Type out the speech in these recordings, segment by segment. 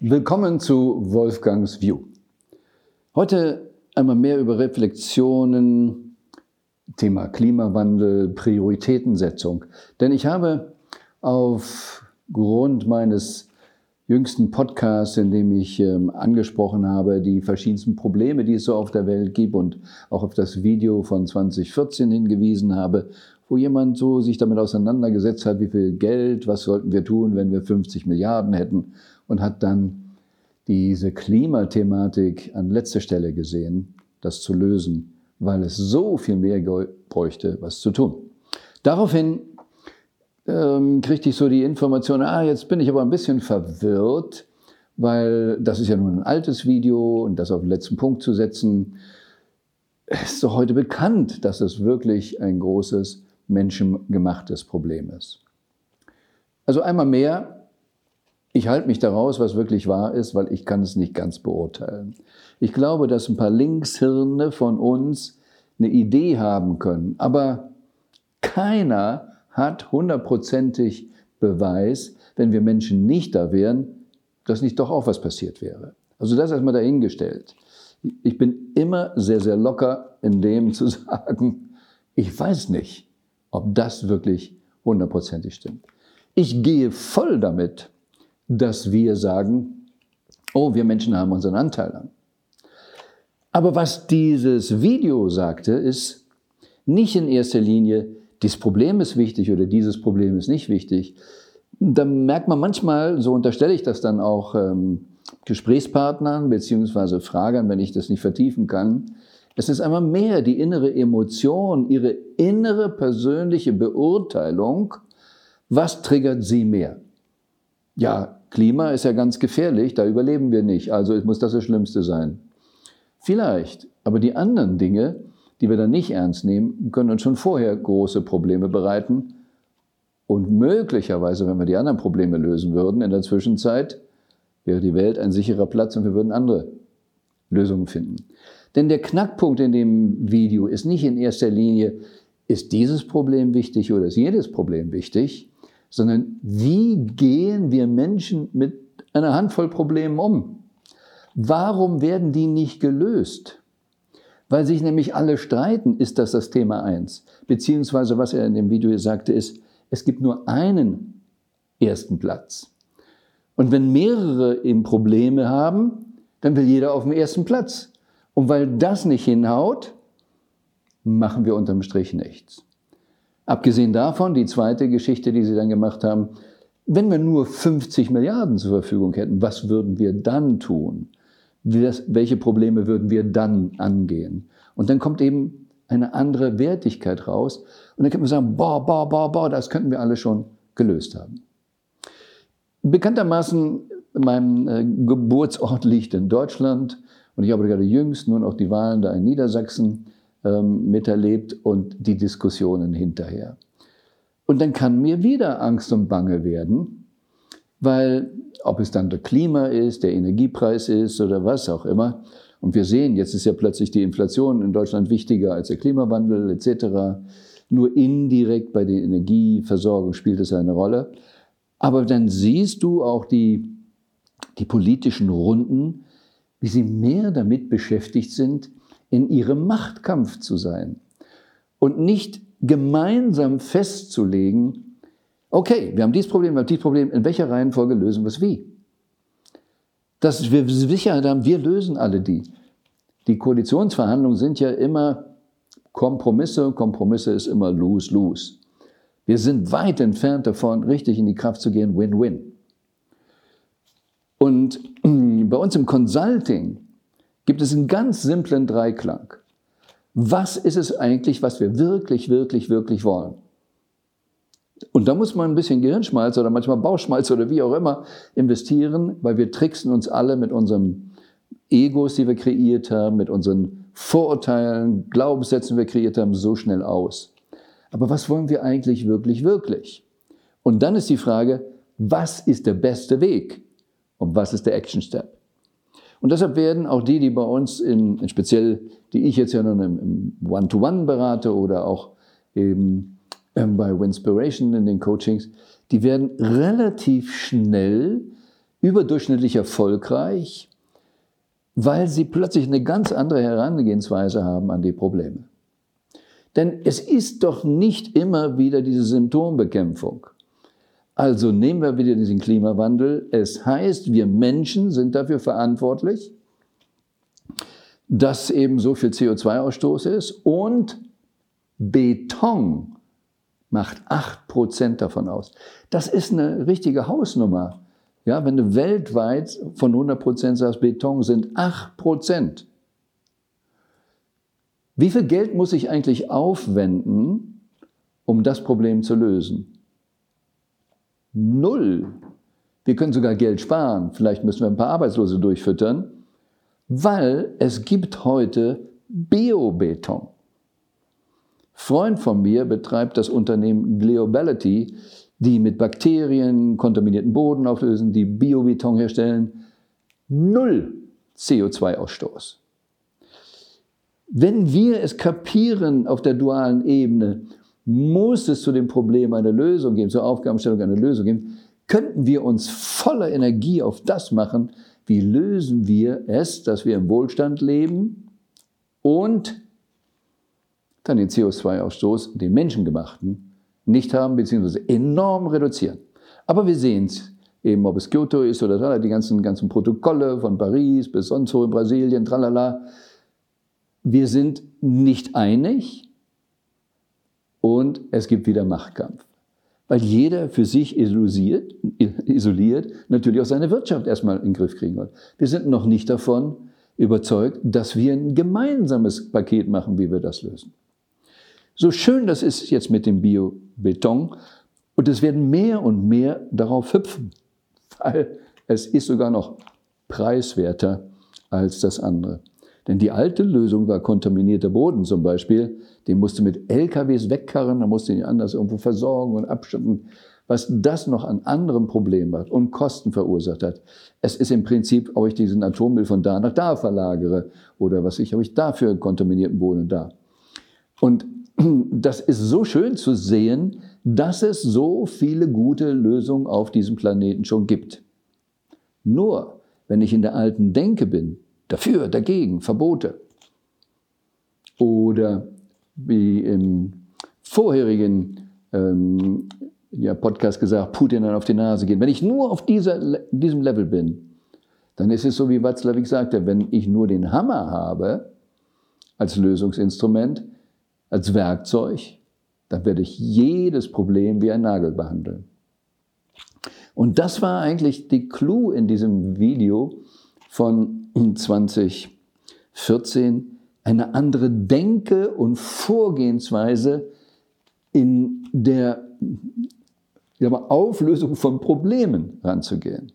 Willkommen zu Wolfgangs View. Heute einmal mehr über Reflexionen, Thema Klimawandel, Prioritätensetzung. Denn ich habe aufgrund meines jüngsten Podcasts, in dem ich ähm, angesprochen habe, die verschiedensten Probleme, die es so auf der Welt gibt und auch auf das Video von 2014 hingewiesen habe, wo jemand so sich damit auseinandergesetzt hat, wie viel Geld, was sollten wir tun, wenn wir 50 Milliarden hätten und hat dann diese Klimathematik an letzter Stelle gesehen, das zu lösen, weil es so viel mehr bräuchte, was zu tun. Daraufhin ähm, kriegte ich so die Information, ah, jetzt bin ich aber ein bisschen verwirrt, weil das ist ja nun ein altes Video und das auf den letzten Punkt zu setzen, ist doch heute bekannt, dass es wirklich ein großes menschengemachtes Problem ist. Also einmal mehr, ich halte mich daraus, was wirklich wahr ist, weil ich kann es nicht ganz beurteilen. Ich glaube, dass ein paar Linkshirne von uns eine Idee haben können, aber keiner hat hundertprozentig Beweis, wenn wir Menschen nicht da wären, dass nicht doch auch was passiert wäre. Also das erstmal dahingestellt. Ich bin immer sehr, sehr locker in dem zu sagen, ich weiß nicht, ob das wirklich hundertprozentig stimmt. Ich gehe voll damit, dass wir sagen, oh, wir Menschen haben unseren Anteil an. Aber was dieses Video sagte, ist nicht in erster Linie, dieses Problem ist wichtig oder dieses Problem ist nicht wichtig. Da merkt man manchmal, so unterstelle ich das dann auch ähm, Gesprächspartnern beziehungsweise Fragern, wenn ich das nicht vertiefen kann. Es ist einmal mehr die innere Emotion, ihre innere persönliche Beurteilung. Was triggert sie mehr? Ja, Klima ist ja ganz gefährlich, da überleben wir nicht, also muss das das Schlimmste sein. Vielleicht, aber die anderen Dinge, die wir dann nicht ernst nehmen, können uns schon vorher große Probleme bereiten. Und möglicherweise, wenn wir die anderen Probleme lösen würden, in der Zwischenzeit wäre die Welt ein sicherer Platz und wir würden andere Lösungen finden. Denn der Knackpunkt in dem Video ist nicht in erster Linie, ist dieses Problem wichtig oder ist jedes Problem wichtig, sondern wie gehen wir Menschen mit einer Handvoll Problemen um? Warum werden die nicht gelöst? Weil sich nämlich alle streiten, ist das das Thema eins. Beziehungsweise, was er in dem Video sagte, ist, es gibt nur einen ersten Platz. Und wenn mehrere eben Probleme haben, dann will jeder auf dem ersten Platz. Und weil das nicht hinhaut, machen wir unterm Strich nichts. Abgesehen davon, die zweite Geschichte, die Sie dann gemacht haben, wenn wir nur 50 Milliarden zur Verfügung hätten, was würden wir dann tun? Welche Probleme würden wir dann angehen? Und dann kommt eben eine andere Wertigkeit raus. Und dann können wir sagen, boah, boah, boah, boah, das könnten wir alle schon gelöst haben. Bekanntermaßen, mein äh, Geburtsort liegt in Deutschland und ich habe gerade jüngst nun auch die Wahlen da in Niedersachsen ähm, miterlebt und die Diskussionen hinterher. Und dann kann mir wieder Angst und Bange werden, weil ob es dann der Klima ist, der Energiepreis ist oder was auch immer. Und wir sehen, jetzt ist ja plötzlich die Inflation in Deutschland wichtiger als der Klimawandel etc. Nur indirekt bei der Energieversorgung spielt es eine Rolle. Aber dann siehst du auch die, die politischen Runden, wie sie mehr damit beschäftigt sind, in ihrem Machtkampf zu sein und nicht gemeinsam festzulegen, okay, wir haben dieses Problem, wir haben dieses Problem, in welcher Reihenfolge lösen wir es wie? Dass wir Sicherheit haben, wir lösen alle die. Die Koalitionsverhandlungen sind ja immer Kompromisse, Kompromisse ist immer lose-lose. Wir sind weit entfernt davon, richtig in die Kraft zu gehen, Win-Win. Und bei uns im Consulting gibt es einen ganz simplen Dreiklang. Was ist es eigentlich, was wir wirklich, wirklich, wirklich wollen? Und da muss man ein bisschen Gehirnschmalz oder manchmal Bauchschmalz oder wie auch immer investieren, weil wir tricksen uns alle mit unseren Egos, die wir kreiert haben, mit unseren Vorurteilen, Glaubenssätzen, die wir kreiert haben, so schnell aus. Aber was wollen wir eigentlich wirklich, wirklich? Und dann ist die Frage, was ist der beste Weg? Und was ist der Action Step? Und deshalb werden auch die, die bei uns, in, speziell, die ich jetzt ja nun im One-to-One -One berate oder auch eben ähm, bei Winspiration in den Coachings, die werden relativ schnell überdurchschnittlich erfolgreich, weil sie plötzlich eine ganz andere Herangehensweise haben an die Probleme. Denn es ist doch nicht immer wieder diese Symptombekämpfung. Also nehmen wir wieder diesen Klimawandel. Es heißt, wir Menschen sind dafür verantwortlich, dass eben so viel CO2-Ausstoß ist und Beton macht 8% davon aus. Das ist eine richtige Hausnummer. Ja, wenn du weltweit von 100% sagst, Beton sind 8%. Wie viel Geld muss ich eigentlich aufwenden, um das Problem zu lösen? Null. Wir können sogar Geld sparen. Vielleicht müssen wir ein paar Arbeitslose durchfüttern, weil es gibt heute Biobeton. Freund von mir betreibt das Unternehmen Gliobality, die mit Bakterien kontaminierten Boden auflösen, die Biobeton herstellen. Null CO2-Ausstoß. Wenn wir es kapieren auf der dualen Ebene, muss es zu dem Problem eine Lösung geben, zur Aufgabenstellung eine Lösung geben, könnten wir uns voller Energie auf das machen, wie lösen wir es, dass wir im Wohlstand leben und dann den CO2-Ausstoß, den menschengemachten, nicht haben, beziehungsweise enorm reduzieren. Aber wir sehen es, eben ob es Kyoto ist oder die ganzen, ganzen Protokolle von Paris bis sonst wo in Brasilien, tralala. Wir sind nicht einig und es gibt wieder Machtkampf. Weil jeder für sich isoliert, isoliert natürlich auch seine Wirtschaft erstmal in den Griff kriegen will. Wir sind noch nicht davon überzeugt, dass wir ein gemeinsames Paket machen, wie wir das lösen. So schön das ist jetzt mit dem Biobeton, und es werden mehr und mehr darauf hüpfen, weil es ist sogar noch preiswerter als das andere. Denn die alte Lösung war kontaminierter Boden zum Beispiel. Den musste mit LKWs wegkarren, dann musste ihn anders irgendwo versorgen und abschütten. Was das noch an anderen Problemen hat und Kosten verursacht hat. Es ist im Prinzip, ob ich diesen Atommüll von da nach da verlagere oder was ich, ob ich dafür kontaminierten Boden da. Und das ist so schön zu sehen, dass es so viele gute Lösungen auf diesem Planeten schon gibt. Nur, wenn ich in der alten Denke bin, dafür, dagegen, Verbote, oder wie im vorherigen ähm, ja, Podcast gesagt, Putin dann auf die Nase gehen. Wenn ich nur auf dieser, diesem Level bin, dann ist es so, wie Watzlawick sagte, wenn ich nur den Hammer habe als Lösungsinstrument, als Werkzeug, dann werde ich jedes Problem wie ein Nagel behandeln. Und das war eigentlich die Clou in diesem Video von 2014, eine andere Denke und Vorgehensweise in der Auflösung von Problemen ranzugehen.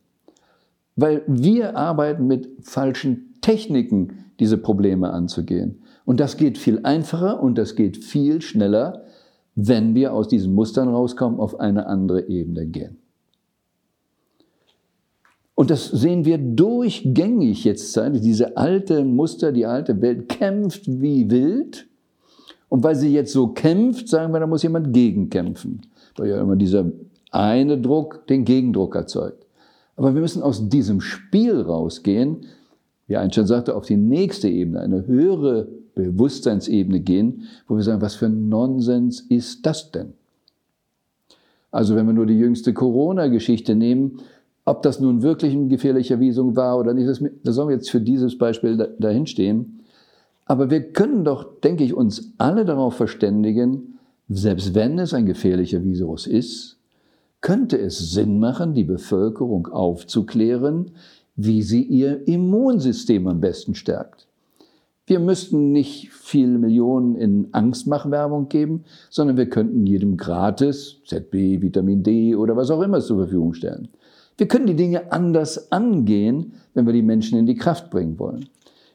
Weil wir arbeiten mit falschen Techniken, diese Probleme anzugehen. Und das geht viel einfacher und das geht viel schneller, wenn wir aus diesen Mustern rauskommen, auf eine andere Ebene gehen. Und das sehen wir durchgängig jetzt. Diese alte Muster, die alte Welt kämpft wie wild. Und weil sie jetzt so kämpft, sagen wir, da muss jemand gegenkämpfen. Weil ja immer dieser eine Druck den Gegendruck erzeugt. Aber wir müssen aus diesem Spiel rausgehen, wie Einstein sagte, auf die nächste Ebene, eine höhere Bewusstseinsebene gehen, wo wir sagen, was für ein Nonsens ist das denn? Also wenn wir nur die jüngste Corona-Geschichte nehmen, ob das nun wirklich ein gefährlicher Visum war oder nicht, das, das sollen wir jetzt für dieses Beispiel dahinstehen. Aber wir können doch, denke ich, uns alle darauf verständigen, selbst wenn es ein gefährlicher Virus ist, könnte es Sinn machen, die Bevölkerung aufzuklären, wie sie ihr Immunsystem am besten stärkt. Wir müssten nicht viele Millionen in Angstmachwerbung geben, sondern wir könnten jedem gratis ZB, Vitamin D oder was auch immer zur Verfügung stellen. Wir können die Dinge anders angehen, wenn wir die Menschen in die Kraft bringen wollen.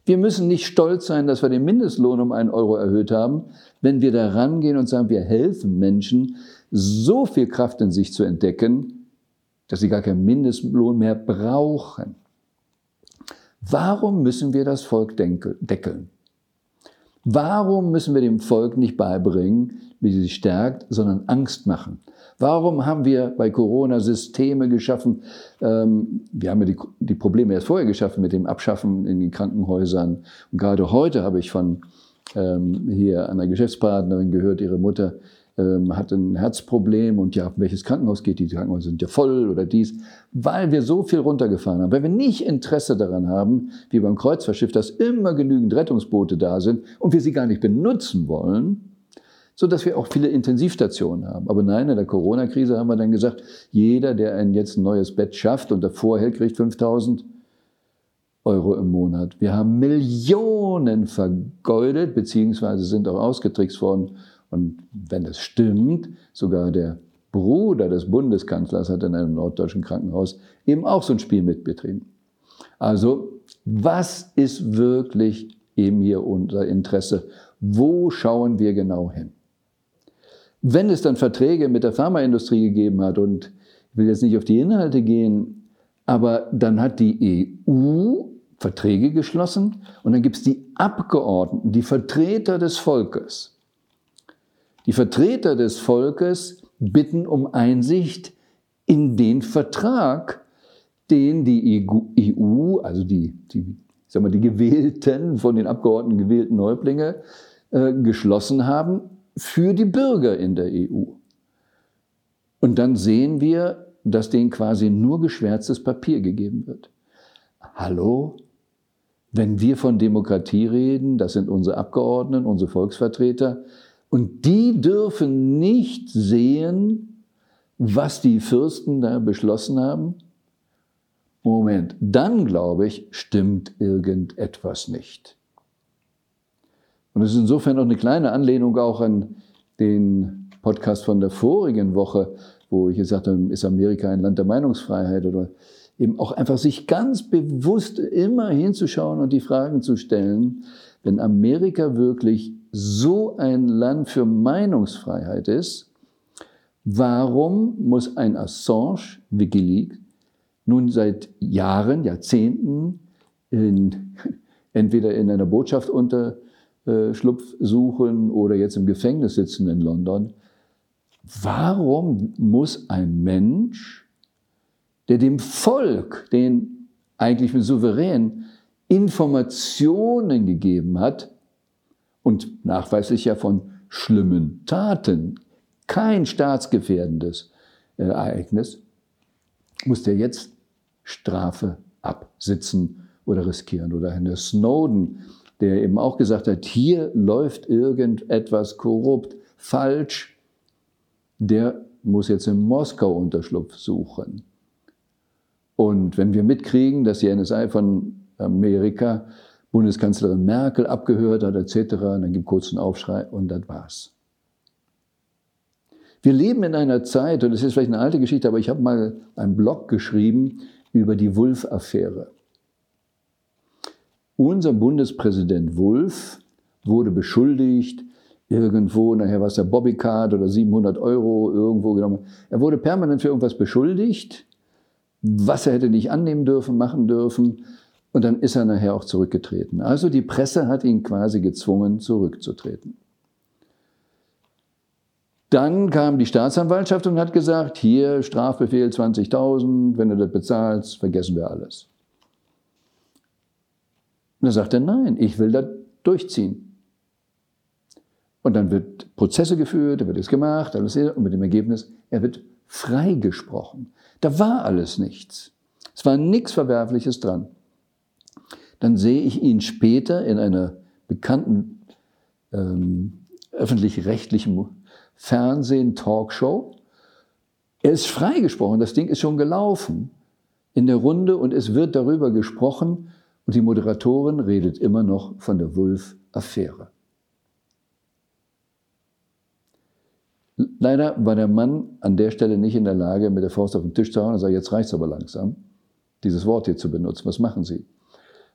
Wir müssen nicht stolz sein, dass wir den Mindestlohn um einen Euro erhöht haben, wenn wir da rangehen und sagen, wir helfen Menschen, so viel Kraft in sich zu entdecken, dass sie gar keinen Mindestlohn mehr brauchen. Warum müssen wir das Volk deckeln? Warum müssen wir dem Volk nicht beibringen, wie sie sich stärkt, sondern Angst machen? Warum haben wir bei Corona Systeme geschaffen? Ähm, wir haben ja die, die Probleme erst vorher geschaffen mit dem Abschaffen in den Krankenhäusern. Und gerade heute habe ich von ähm, hier einer Geschäftspartnerin gehört, ihre Mutter ähm, hat ein Herzproblem und ja, welches Krankenhaus geht die? Die Krankenhäuser sind ja voll oder dies, weil wir so viel runtergefahren haben. Weil wir nicht Interesse daran haben, wie beim Kreuzfahrtschiff, dass immer genügend Rettungsboote da sind und wir sie gar nicht benutzen wollen, so dass wir auch viele Intensivstationen haben. Aber nein, in der Corona-Krise haben wir dann gesagt, jeder, der ein jetzt ein neues Bett schafft und davor hält, kriegt 5000 Euro im Monat. Wir haben Millionen vergeudet, beziehungsweise sind auch ausgetrickst worden. Und wenn das stimmt, sogar der Bruder des Bundeskanzlers hat in einem norddeutschen Krankenhaus eben auch so ein Spiel mitbetrieben. Also, was ist wirklich eben hier unser Interesse? Wo schauen wir genau hin? Wenn es dann Verträge mit der Pharmaindustrie gegeben hat, und ich will jetzt nicht auf die Inhalte gehen, aber dann hat die EU Verträge geschlossen und dann gibt es die Abgeordneten, die Vertreter des Volkes. Die Vertreter des Volkes bitten um Einsicht in den Vertrag, den die EU, also die, die, sag mal, die gewählten, von den Abgeordneten gewählten Häuptlinge, äh, geschlossen haben für die Bürger in der EU. Und dann sehen wir, dass denen quasi nur geschwärztes Papier gegeben wird. Hallo? Wenn wir von Demokratie reden, das sind unsere Abgeordneten, unsere Volksvertreter, und die dürfen nicht sehen, was die Fürsten da beschlossen haben. Moment, dann glaube ich, stimmt irgendetwas nicht. Und es ist insofern auch eine kleine Anlehnung auch an den Podcast von der vorigen Woche, wo ich gesagt habe, ist Amerika ein Land der Meinungsfreiheit oder eben auch einfach sich ganz bewusst immer hinzuschauen und die Fragen zu stellen, wenn Amerika wirklich so ein Land für Meinungsfreiheit ist, warum muss ein Assange, Wikileaks, nun seit Jahren, Jahrzehnten in, entweder in einer Botschaft unter äh, Schlupf suchen oder jetzt im Gefängnis sitzen in London. Warum muss ein Mensch, der dem Volk, den eigentlich mit Souverän, Informationen gegeben hat und nachweislich ja von schlimmen Taten, kein staatsgefährdendes äh, Ereignis, muss der jetzt Strafe absitzen oder riskieren. Oder Herr Snowden, der eben auch gesagt hat, hier läuft irgendetwas korrupt, falsch, der muss jetzt in Moskau Unterschlupf suchen. Und wenn wir mitkriegen, dass die NSA von Amerika Bundeskanzlerin Merkel abgehört hat, etc., dann gibt es kurz einen Aufschrei und das war's. Wir leben in einer Zeit, und das ist vielleicht eine alte Geschichte, aber ich habe mal einen Blog geschrieben über die Wulff-Affäre. Unser Bundespräsident Wulff wurde beschuldigt, irgendwo, nachher war es der Bobbycard oder 700 Euro irgendwo genommen. Er wurde permanent für irgendwas beschuldigt, was er hätte nicht annehmen dürfen, machen dürfen. Und dann ist er nachher auch zurückgetreten. Also die Presse hat ihn quasi gezwungen, zurückzutreten. Dann kam die Staatsanwaltschaft und hat gesagt, hier Strafbefehl 20.000, wenn du das bezahlst, vergessen wir alles. Und dann sagt er, nein, ich will das durchziehen. Und dann wird Prozesse geführt, da wird es gemacht, alles und mit dem Ergebnis, er wird freigesprochen. Da war alles nichts. Es war nichts Verwerfliches dran. Dann sehe ich ihn später in einer bekannten ähm, öffentlich-rechtlichen Fernsehen-Talkshow. Er ist freigesprochen, das Ding ist schon gelaufen in der Runde und es wird darüber gesprochen, und die Moderatorin redet immer noch von der Wulff-Affäre. Leider war der Mann an der Stelle nicht in der Lage, mit der Faust auf den Tisch zu hauen und sagt, jetzt reicht es aber langsam, dieses Wort hier zu benutzen. Was machen Sie?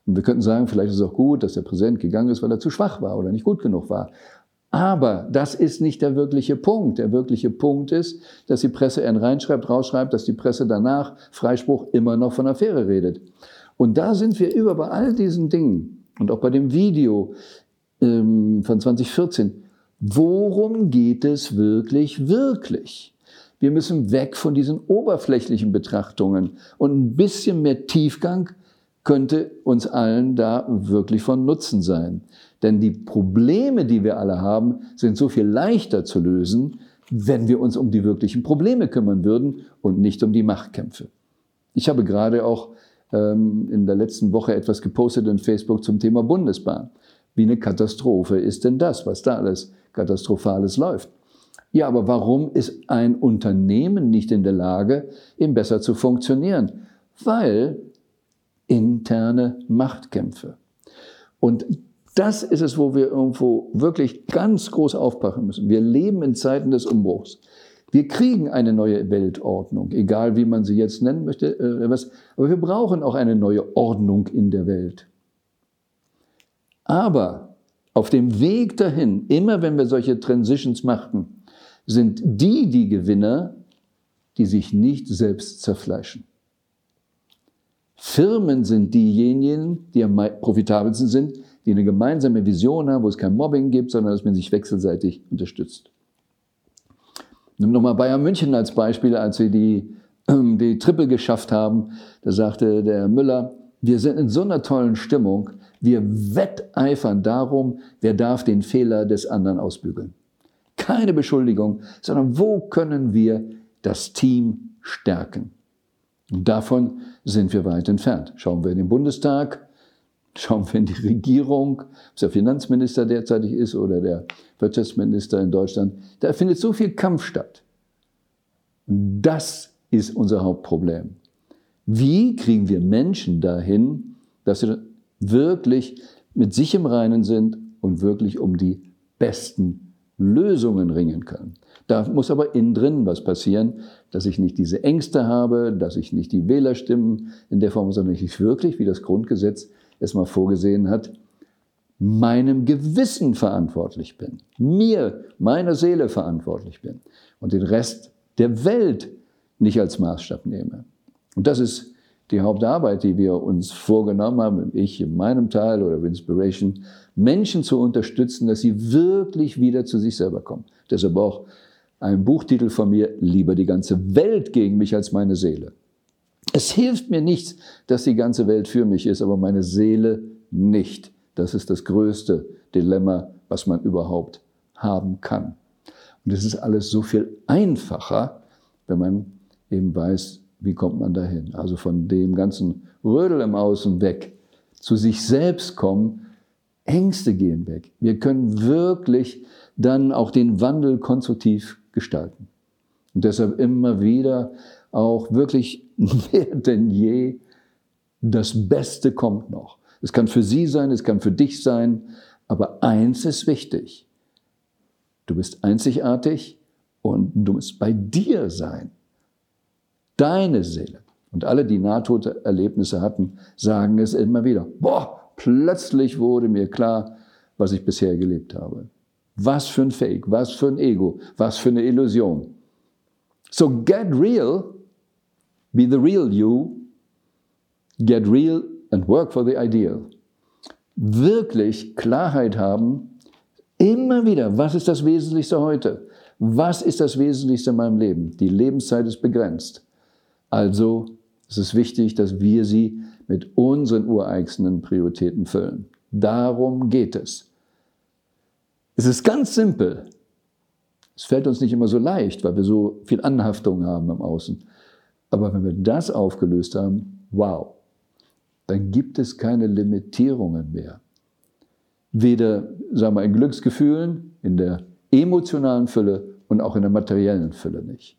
Und wir könnten sagen, vielleicht ist es auch gut, dass der Präsident gegangen ist, weil er zu schwach war oder nicht gut genug war. Aber das ist nicht der wirkliche Punkt. Der wirkliche Punkt ist, dass die Presse einen reinschreibt, rausschreibt, dass die Presse danach Freispruch immer noch von Affäre redet. Und da sind wir über bei all diesen Dingen und auch bei dem Video ähm, von 2014. Worum geht es wirklich, wirklich? Wir müssen weg von diesen oberflächlichen Betrachtungen und ein bisschen mehr Tiefgang könnte uns allen da wirklich von Nutzen sein. Denn die Probleme, die wir alle haben, sind so viel leichter zu lösen, wenn wir uns um die wirklichen Probleme kümmern würden und nicht um die Machtkämpfe. Ich habe gerade auch ähm, in der letzten Woche etwas gepostet in Facebook zum Thema Bundesbahn. Wie eine Katastrophe ist denn das, was da alles Katastrophales läuft? Ja, aber warum ist ein Unternehmen nicht in der Lage, eben besser zu funktionieren? Weil interne Machtkämpfe. Und das ist es, wo wir irgendwo wirklich ganz groß aufpassen müssen. Wir leben in Zeiten des Umbruchs. Wir kriegen eine neue Weltordnung, egal wie man sie jetzt nennen möchte, äh, aber wir brauchen auch eine neue Ordnung in der Welt. Aber auf dem Weg dahin, immer wenn wir solche Transitions machten, sind die die Gewinner, die sich nicht selbst zerfleischen. Firmen sind diejenigen, die am profitabelsten sind, die eine gemeinsame Vision haben, wo es kein Mobbing gibt, sondern dass man sich wechselseitig unterstützt. Nimm nochmal Bayern München als Beispiel, als sie die, die Triple geschafft haben. Da sagte der Müller, wir sind in so einer tollen Stimmung, wir wetteifern darum, wer darf den Fehler des anderen ausbügeln. Keine Beschuldigung, sondern wo können wir das Team stärken? Davon sind wir weit entfernt. Schauen wir in den Bundestag, schauen wir in die Regierung, ob es der Finanzminister derzeitig ist oder der Wirtschaftsminister in Deutschland. Da findet so viel Kampf statt. Das ist unser Hauptproblem. Wie kriegen wir Menschen dahin, dass sie wirklich mit sich im Reinen sind und wirklich um die besten Lösungen ringen können. Da muss aber innen drin was passieren, dass ich nicht diese Ängste habe, dass ich nicht die Wählerstimmen in der Form, sondern ich wirklich, wie das Grundgesetz es mal vorgesehen hat, meinem Gewissen verantwortlich bin, mir, meiner Seele verantwortlich bin und den Rest der Welt nicht als Maßstab nehme. Und das ist die Hauptarbeit, die wir uns vorgenommen haben, ich in meinem Teil oder Inspiration, Menschen zu unterstützen, dass sie wirklich wieder zu sich selber kommen. Deshalb auch ein Buchtitel von mir, lieber die ganze Welt gegen mich als meine Seele. Es hilft mir nichts, dass die ganze Welt für mich ist, aber meine Seele nicht. Das ist das größte Dilemma, was man überhaupt haben kann. Und es ist alles so viel einfacher, wenn man eben weiß, wie kommt man dahin? Also von dem ganzen Rödel im Außen weg, zu sich selbst kommen, Ängste gehen weg. Wir können wirklich dann auch den Wandel konstruktiv gestalten. Und deshalb immer wieder auch wirklich mehr denn je, das Beste kommt noch. Es kann für Sie sein, es kann für dich sein, aber eins ist wichtig. Du bist einzigartig und du musst bei dir sein deine Seele. Und alle, die Nahtoderlebnisse hatten, sagen es immer wieder. Boah, plötzlich wurde mir klar, was ich bisher gelebt habe. Was für ein Fake, was für ein Ego, was für eine Illusion. So get real, be the real you, get real and work for the ideal. Wirklich Klarheit haben, immer wieder, was ist das Wesentlichste heute? Was ist das Wesentlichste in meinem Leben? Die Lebenszeit ist begrenzt. Also es ist wichtig, dass wir sie mit unseren ureigensten Prioritäten füllen. Darum geht es. Es ist ganz simpel. Es fällt uns nicht immer so leicht, weil wir so viel Anhaftung haben im Außen. Aber wenn wir das aufgelöst haben, wow, dann gibt es keine Limitierungen mehr. Weder, sagen wir, in Glücksgefühlen, in der emotionalen Fülle und auch in der materiellen Fülle nicht.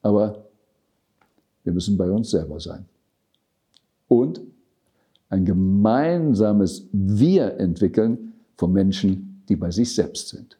Aber wir müssen bei uns selber sein. Und ein gemeinsames Wir entwickeln von Menschen, die bei sich selbst sind.